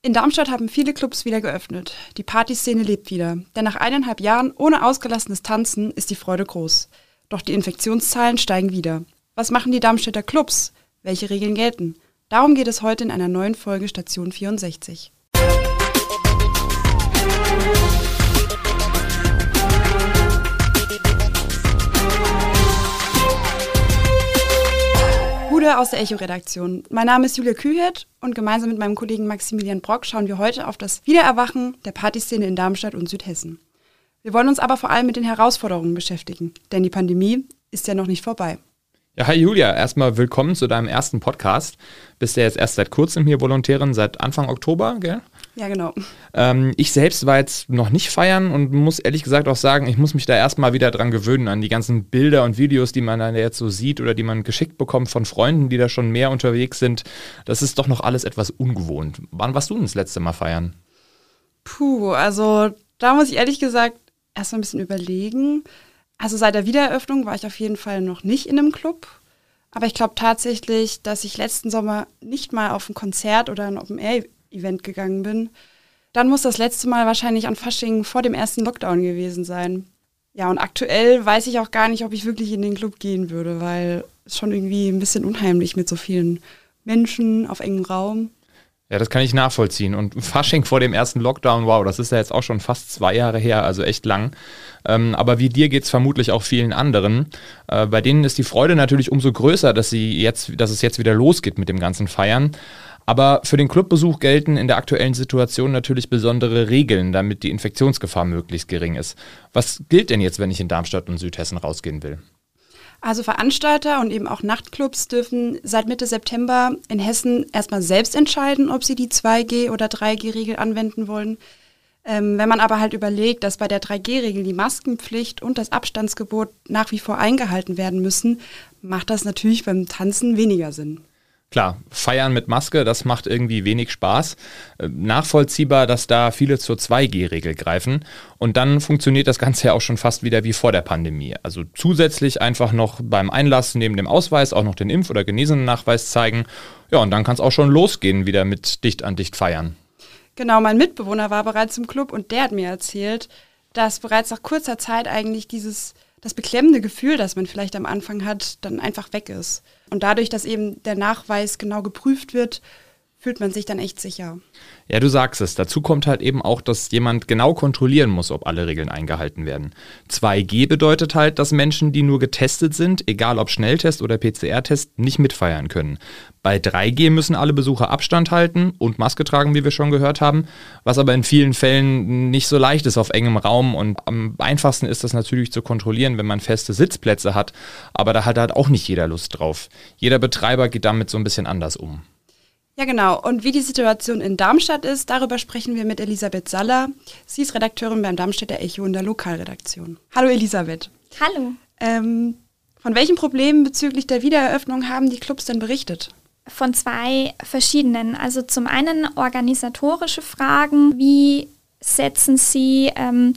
In Darmstadt haben viele Clubs wieder geöffnet. Die Partyszene lebt wieder. Denn nach eineinhalb Jahren ohne ausgelassenes Tanzen ist die Freude groß. Doch die Infektionszahlen steigen wieder. Was machen die Darmstädter Clubs? Welche Regeln gelten? Darum geht es heute in einer neuen Folge Station 64. Bude aus der Echo-Redaktion. Mein Name ist Julia Kühet und gemeinsam mit meinem Kollegen Maximilian Brock schauen wir heute auf das Wiedererwachen der Partyszene in Darmstadt und Südhessen. Wir wollen uns aber vor allem mit den Herausforderungen beschäftigen, denn die Pandemie ist ja noch nicht vorbei. Ja, hi Julia, erstmal willkommen zu deinem ersten Podcast. Bist ja jetzt erst seit kurzem hier Volontärin, seit Anfang Oktober, gell? Ja, genau. Ähm, ich selbst war jetzt noch nicht feiern und muss ehrlich gesagt auch sagen, ich muss mich da erstmal wieder dran gewöhnen, an die ganzen Bilder und Videos, die man dann jetzt so sieht oder die man geschickt bekommt von Freunden, die da schon mehr unterwegs sind. Das ist doch noch alles etwas ungewohnt. Wann warst du denn das letzte Mal feiern? Puh, also da muss ich ehrlich gesagt erstmal ein bisschen überlegen. Also seit der Wiedereröffnung war ich auf jeden Fall noch nicht in einem Club. Aber ich glaube tatsächlich, dass ich letzten Sommer nicht mal auf ein Konzert oder ein Open-Air-Event gegangen bin. Dann muss das letzte Mal wahrscheinlich an Fasching vor dem ersten Lockdown gewesen sein. Ja, und aktuell weiß ich auch gar nicht, ob ich wirklich in den Club gehen würde, weil es schon irgendwie ein bisschen unheimlich mit so vielen Menschen auf engem Raum. Ja, das kann ich nachvollziehen. Und Fasching vor dem ersten Lockdown, wow, das ist ja jetzt auch schon fast zwei Jahre her, also echt lang. Ähm, aber wie dir geht es vermutlich auch vielen anderen. Äh, bei denen ist die Freude natürlich umso größer, dass, sie jetzt, dass es jetzt wieder losgeht mit dem ganzen Feiern. Aber für den Clubbesuch gelten in der aktuellen Situation natürlich besondere Regeln, damit die Infektionsgefahr möglichst gering ist. Was gilt denn jetzt, wenn ich in Darmstadt und Südhessen rausgehen will? Also Veranstalter und eben auch Nachtclubs dürfen seit Mitte September in Hessen erstmal selbst entscheiden, ob sie die 2G- oder 3G-Regel anwenden wollen. Ähm, wenn man aber halt überlegt, dass bei der 3G-Regel die Maskenpflicht und das Abstandsgebot nach wie vor eingehalten werden müssen, macht das natürlich beim Tanzen weniger Sinn. Klar, feiern mit Maske, das macht irgendwie wenig Spaß. Äh, nachvollziehbar, dass da viele zur 2G-Regel greifen. Und dann funktioniert das Ganze ja auch schon fast wieder wie vor der Pandemie. Also zusätzlich einfach noch beim Einlass neben dem Ausweis auch noch den Impf- oder Genesenen-Nachweis zeigen. Ja, und dann kann es auch schon losgehen, wieder mit dicht an dicht feiern. Genau, mein Mitbewohner war bereits im Club und der hat mir erzählt, dass bereits nach kurzer Zeit eigentlich dieses das beklemmende Gefühl, das man vielleicht am Anfang hat, dann einfach weg ist. Und dadurch, dass eben der Nachweis genau geprüft wird, fühlt man sich dann echt sicher. Ja, du sagst es. Dazu kommt halt eben auch, dass jemand genau kontrollieren muss, ob alle Regeln eingehalten werden. 2G bedeutet halt, dass Menschen, die nur getestet sind, egal ob Schnelltest oder PCR-Test, nicht mitfeiern können. Bei 3G müssen alle Besucher Abstand halten und Maske tragen, wie wir schon gehört haben, was aber in vielen Fällen nicht so leicht ist auf engem Raum und am einfachsten ist das natürlich zu kontrollieren, wenn man feste Sitzplätze hat, aber da hat halt auch nicht jeder Lust drauf. Jeder Betreiber geht damit so ein bisschen anders um. Ja, genau. Und wie die Situation in Darmstadt ist, darüber sprechen wir mit Elisabeth Saller. Sie ist Redakteurin beim Darmstädter Echo in der Lokalredaktion. Hallo Elisabeth. Hallo. Ähm, von welchen Problemen bezüglich der Wiedereröffnung haben die Clubs denn berichtet? Von zwei verschiedenen. Also zum einen organisatorische Fragen. Wie setzen Sie ähm,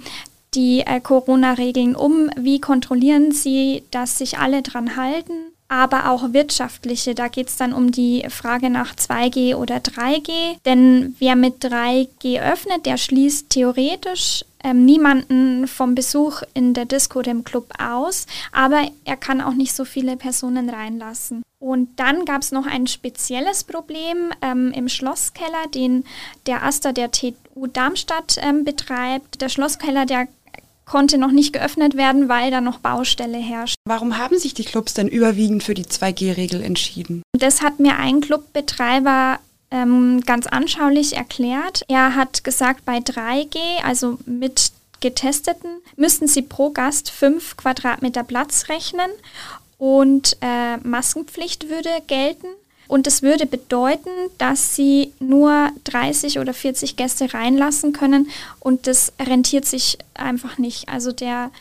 die äh, Corona-Regeln um? Wie kontrollieren Sie, dass sich alle dran halten? Aber auch wirtschaftliche. Da geht es dann um die Frage nach 2G oder 3G. Denn wer mit 3G öffnet, der schließt theoretisch ähm, niemanden vom Besuch in der Disco oder im Club aus, aber er kann auch nicht so viele Personen reinlassen. Und dann gab es noch ein spezielles Problem ähm, im Schlosskeller, den der Aster der TU Darmstadt ähm, betreibt. Der Schlosskeller, der konnte noch nicht geöffnet werden, weil da noch Baustelle herrscht. Warum haben sich die Clubs denn überwiegend für die 2G-Regel entschieden? Das hat mir ein Clubbetreiber ähm, ganz anschaulich erklärt. Er hat gesagt, bei 3G, also mit Getesteten, müssten sie pro Gast 5 Quadratmeter Platz rechnen und äh, Maskenpflicht würde gelten. Und das würde bedeuten, dass sie nur 30 oder 40 Gäste reinlassen können und das rentiert sich einfach nicht. Also der,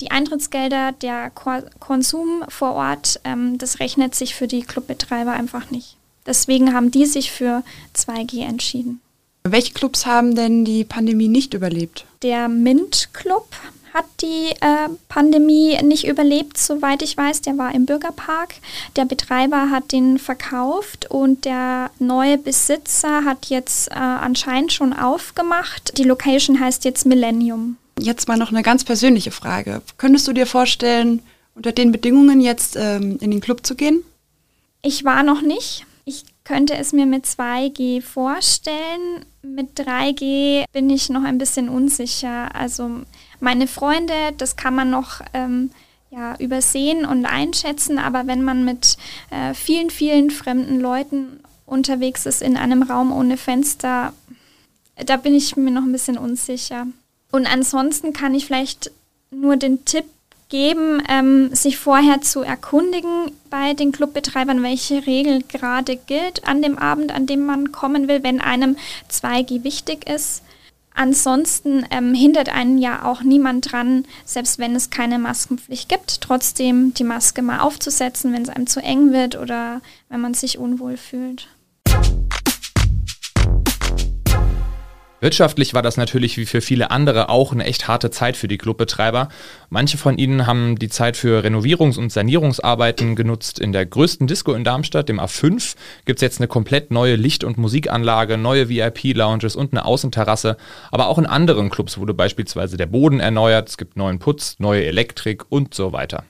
die Eintrittsgelder, der Konsum vor Ort, ähm, das rechnet sich für die Clubbetreiber einfach nicht. Deswegen haben die sich für 2G entschieden. Welche Clubs haben denn die Pandemie nicht überlebt? Der Mint Club hat die äh, Pandemie nicht überlebt, soweit ich weiß. Der war im Bürgerpark. Der Betreiber hat den verkauft und der neue Besitzer hat jetzt äh, anscheinend schon aufgemacht. Die Location heißt jetzt Millennium. Jetzt mal noch eine ganz persönliche Frage. Könntest du dir vorstellen, unter den Bedingungen jetzt ähm, in den Club zu gehen? Ich war noch nicht. Könnte es mir mit 2G vorstellen. Mit 3G bin ich noch ein bisschen unsicher. Also meine Freunde, das kann man noch ähm, ja, übersehen und einschätzen, aber wenn man mit äh, vielen, vielen fremden Leuten unterwegs ist in einem Raum ohne Fenster, da bin ich mir noch ein bisschen unsicher. Und ansonsten kann ich vielleicht nur den Tipp geben, ähm, sich vorher zu erkundigen bei den Clubbetreibern, welche Regel gerade gilt an dem Abend, an dem man kommen will, wenn einem 2G wichtig ist. Ansonsten ähm, hindert einen ja auch niemand dran, selbst wenn es keine Maskenpflicht gibt, trotzdem die Maske mal aufzusetzen, wenn es einem zu eng wird oder wenn man sich unwohl fühlt. Wirtschaftlich war das natürlich wie für viele andere auch eine echt harte Zeit für die Clubbetreiber. Manche von ihnen haben die Zeit für Renovierungs- und Sanierungsarbeiten genutzt. In der größten Disco in Darmstadt, dem A5, gibt es jetzt eine komplett neue Licht- und Musikanlage, neue VIP-Lounges und eine Außenterrasse. Aber auch in anderen Clubs wurde beispielsweise der Boden erneuert, es gibt neuen Putz, neue Elektrik und so weiter.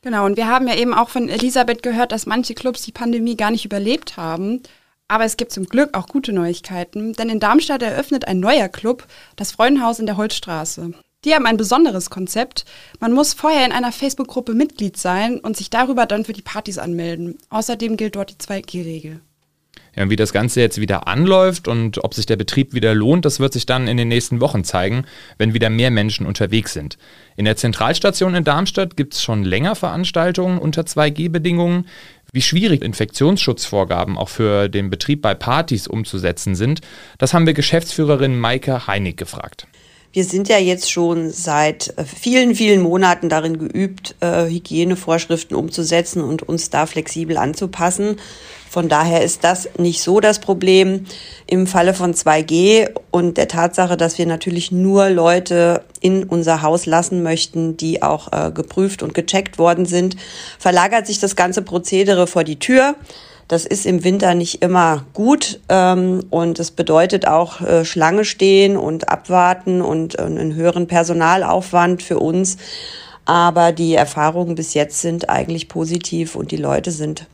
Genau, und wir haben ja eben auch von Elisabeth gehört, dass manche Clubs die Pandemie gar nicht überlebt haben. Aber es gibt zum Glück auch gute Neuigkeiten, denn in Darmstadt eröffnet ein neuer Club, das Freudenhaus in der Holzstraße. Die haben ein besonderes Konzept. Man muss vorher in einer Facebook-Gruppe Mitglied sein und sich darüber dann für die Partys anmelden. Außerdem gilt dort die 2G-Regel. Ja, wie das Ganze jetzt wieder anläuft und ob sich der Betrieb wieder lohnt, das wird sich dann in den nächsten Wochen zeigen, wenn wieder mehr Menschen unterwegs sind. In der Zentralstation in Darmstadt gibt es schon länger Veranstaltungen unter 2G-Bedingungen. Wie schwierig Infektionsschutzvorgaben auch für den Betrieb bei Partys umzusetzen sind, das haben wir Geschäftsführerin Maike Heinig gefragt. Wir sind ja jetzt schon seit äh, vielen, vielen Monaten darin geübt, äh, Hygienevorschriften umzusetzen und uns da flexibel anzupassen. Von daher ist das nicht so das Problem. Im Falle von 2G und der Tatsache, dass wir natürlich nur Leute in unser Haus lassen möchten, die auch äh, geprüft und gecheckt worden sind, verlagert sich das ganze Prozedere vor die Tür. Das ist im Winter nicht immer gut ähm, und es bedeutet auch äh, Schlange stehen und abwarten und äh, einen höheren Personalaufwand für uns. Aber die Erfahrungen bis jetzt sind eigentlich positiv und die Leute sind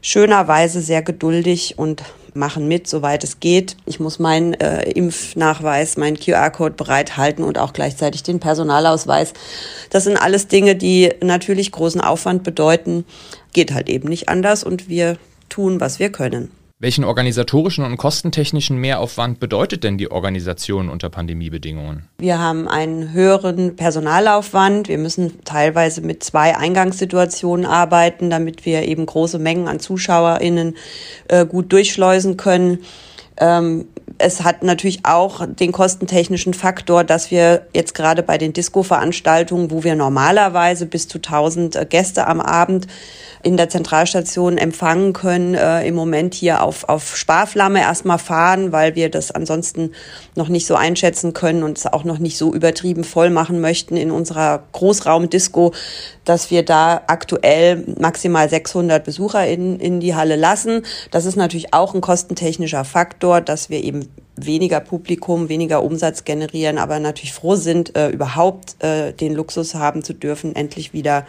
schönerweise sehr geduldig und machen mit, soweit es geht. Ich muss meinen äh, Impfnachweis, meinen QR-Code bereithalten und auch gleichzeitig den Personalausweis. Das sind alles Dinge, die natürlich großen Aufwand bedeuten. Geht halt eben nicht anders und wir tun, was wir können. Welchen organisatorischen und kostentechnischen Mehraufwand bedeutet denn die Organisation unter Pandemiebedingungen? Wir haben einen höheren Personalaufwand. Wir müssen teilweise mit zwei Eingangssituationen arbeiten, damit wir eben große Mengen an ZuschauerInnen äh, gut durchschleusen können. Ähm, es hat natürlich auch den kostentechnischen Faktor, dass wir jetzt gerade bei den Disco-Veranstaltungen, wo wir normalerweise bis zu 1000 äh, Gäste am Abend in der Zentralstation empfangen können, äh, im Moment hier auf, auf Sparflamme erstmal fahren, weil wir das ansonsten noch nicht so einschätzen können und es auch noch nicht so übertrieben voll machen möchten in unserer Großraumdisco, dass wir da aktuell maximal 600 Besucher in, in die Halle lassen. Das ist natürlich auch ein kostentechnischer Faktor, dass wir eben weniger Publikum, weniger Umsatz generieren, aber natürlich froh sind, äh, überhaupt äh, den Luxus haben zu dürfen, endlich wieder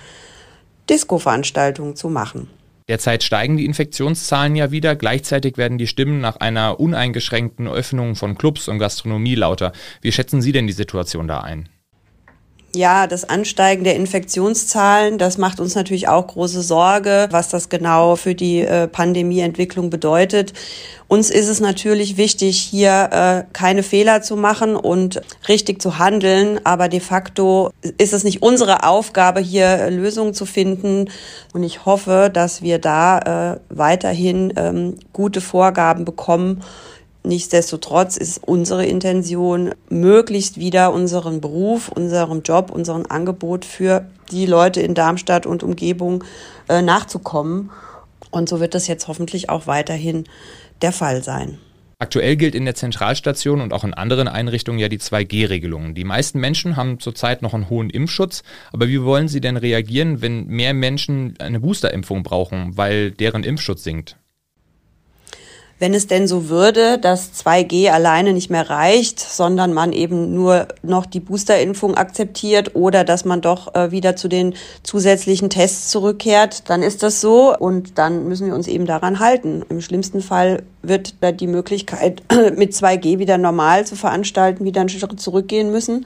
Disco-Veranstaltungen zu machen. Derzeit steigen die Infektionszahlen ja wieder. Gleichzeitig werden die Stimmen nach einer uneingeschränkten Öffnung von Clubs und Gastronomie lauter. Wie schätzen Sie denn die Situation da ein? Ja, das Ansteigen der Infektionszahlen, das macht uns natürlich auch große Sorge, was das genau für die äh, Pandemieentwicklung bedeutet. Uns ist es natürlich wichtig, hier äh, keine Fehler zu machen und richtig zu handeln, aber de facto ist es nicht unsere Aufgabe, hier Lösungen zu finden. Und ich hoffe, dass wir da äh, weiterhin ähm, gute Vorgaben bekommen Nichtsdestotrotz ist unsere Intention, möglichst wieder unseren Beruf, unseren Job, unseren Angebot für die Leute in Darmstadt und Umgebung äh, nachzukommen. Und so wird das jetzt hoffentlich auch weiterhin der Fall sein. Aktuell gilt in der Zentralstation und auch in anderen Einrichtungen ja die 2G-Regelung. Die meisten Menschen haben zurzeit noch einen hohen Impfschutz, aber wie wollen Sie denn reagieren, wenn mehr Menschen eine Boosterimpfung brauchen, weil deren Impfschutz sinkt? Wenn es denn so würde, dass 2G alleine nicht mehr reicht, sondern man eben nur noch die Boosterimpfung akzeptiert oder dass man doch äh, wieder zu den zusätzlichen Tests zurückkehrt, dann ist das so und dann müssen wir uns eben daran halten. Im schlimmsten Fall wird da die Möglichkeit, mit 2G wieder normal zu veranstalten, wieder einen Schritt zurückgehen müssen.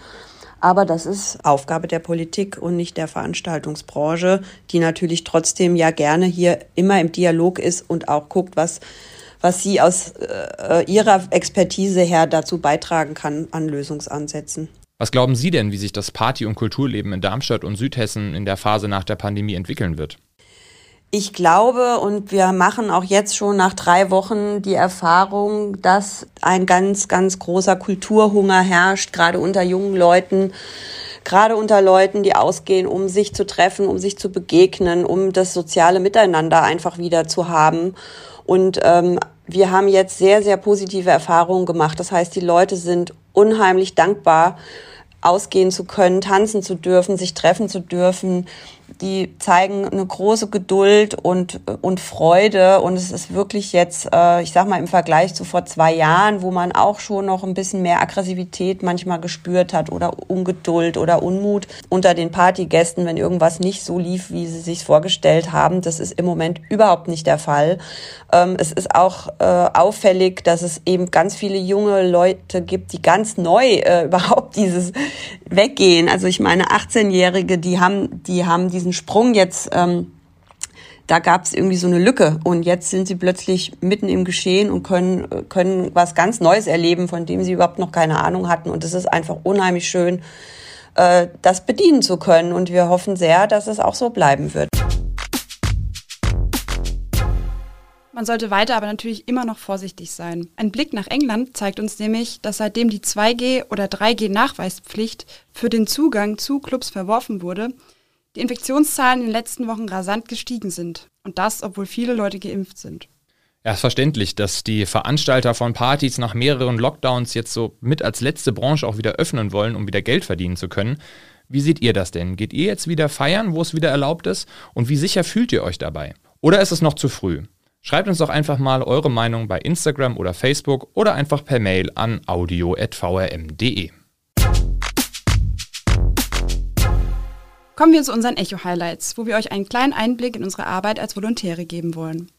Aber das ist Aufgabe der Politik und nicht der Veranstaltungsbranche, die natürlich trotzdem ja gerne hier immer im Dialog ist und auch guckt, was was sie aus äh, ihrer Expertise her dazu beitragen kann an Lösungsansätzen. Was glauben Sie denn, wie sich das Party- und Kulturleben in Darmstadt und Südhessen in der Phase nach der Pandemie entwickeln wird? Ich glaube, und wir machen auch jetzt schon nach drei Wochen die Erfahrung, dass ein ganz, ganz großer Kulturhunger herrscht, gerade unter jungen Leuten, gerade unter Leuten, die ausgehen, um sich zu treffen, um sich zu begegnen, um das soziale Miteinander einfach wieder zu haben. Und ähm, wir haben jetzt sehr, sehr positive Erfahrungen gemacht. Das heißt, die Leute sind unheimlich dankbar, ausgehen zu können, tanzen zu dürfen, sich treffen zu dürfen die zeigen eine große Geduld und, und Freude. Und es ist wirklich jetzt, äh, ich sag mal, im Vergleich zu vor zwei Jahren, wo man auch schon noch ein bisschen mehr Aggressivität manchmal gespürt hat oder Ungeduld oder Unmut unter den Partygästen, wenn irgendwas nicht so lief, wie sie sich vorgestellt haben. Das ist im Moment überhaupt nicht der Fall. Ähm, es ist auch äh, auffällig, dass es eben ganz viele junge Leute gibt, die ganz neu äh, überhaupt dieses Weggehen. Also ich meine, 18-Jährige, die haben, die haben diesen Sprung jetzt, ähm, da gab es irgendwie so eine Lücke und jetzt sind sie plötzlich mitten im Geschehen und können, können was ganz Neues erleben, von dem sie überhaupt noch keine Ahnung hatten. Und es ist einfach unheimlich schön, äh, das bedienen zu können. Und wir hoffen sehr, dass es auch so bleiben wird. Man sollte weiter aber natürlich immer noch vorsichtig sein. Ein Blick nach England zeigt uns nämlich, dass seitdem die 2G- oder 3G-Nachweispflicht für den Zugang zu Clubs verworfen wurde, die Infektionszahlen in den letzten Wochen rasant gestiegen sind. Und das, obwohl viele Leute geimpft sind. Ja, ist verständlich, dass die Veranstalter von Partys nach mehreren Lockdowns jetzt so mit als letzte Branche auch wieder öffnen wollen, um wieder Geld verdienen zu können. Wie seht ihr das denn? Geht ihr jetzt wieder feiern, wo es wieder erlaubt ist? Und wie sicher fühlt ihr euch dabei? Oder ist es noch zu früh? Schreibt uns doch einfach mal eure Meinung bei Instagram oder Facebook oder einfach per Mail an audio.vrm.de. Kommen wir zu unseren Echo-Highlights, wo wir euch einen kleinen Einblick in unsere Arbeit als Volontäre geben wollen.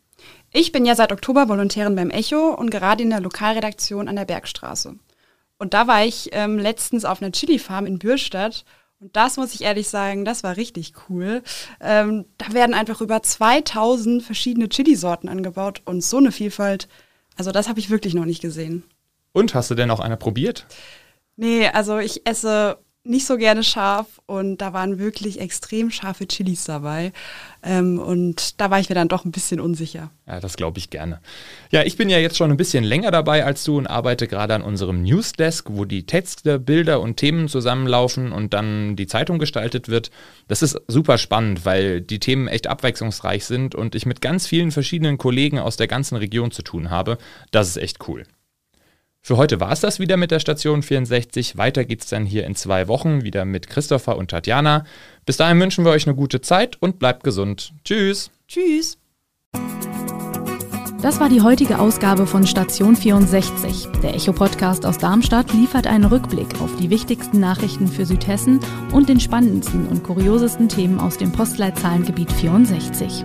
Ich bin ja seit Oktober Volontärin beim Echo und gerade in der Lokalredaktion an der Bergstraße. Und da war ich ähm, letztens auf einer Chili-Farm in Bürstadt und das muss ich ehrlich sagen, das war richtig cool. Ähm, da werden einfach über 2000 verschiedene Chili-Sorten angebaut und so eine Vielfalt. Also das habe ich wirklich noch nicht gesehen. Und hast du denn auch eine probiert? Nee, also ich esse nicht so gerne scharf und da waren wirklich extrem scharfe Chilis dabei. Ähm, und da war ich mir dann doch ein bisschen unsicher. Ja, das glaube ich gerne. Ja, ich bin ja jetzt schon ein bisschen länger dabei als du und arbeite gerade an unserem Newsdesk, wo die Texte, Bilder und Themen zusammenlaufen und dann die Zeitung gestaltet wird. Das ist super spannend, weil die Themen echt abwechslungsreich sind und ich mit ganz vielen verschiedenen Kollegen aus der ganzen Region zu tun habe. Das ist echt cool. Für heute war es das wieder mit der Station 64. Weiter geht's dann hier in zwei Wochen wieder mit Christopher und Tatjana. Bis dahin wünschen wir euch eine gute Zeit und bleibt gesund. Tschüss. Tschüss. Das war die heutige Ausgabe von Station 64. Der Echo-Podcast aus Darmstadt liefert einen Rückblick auf die wichtigsten Nachrichten für Südhessen und den spannendsten und kuriosesten Themen aus dem Postleitzahlengebiet 64.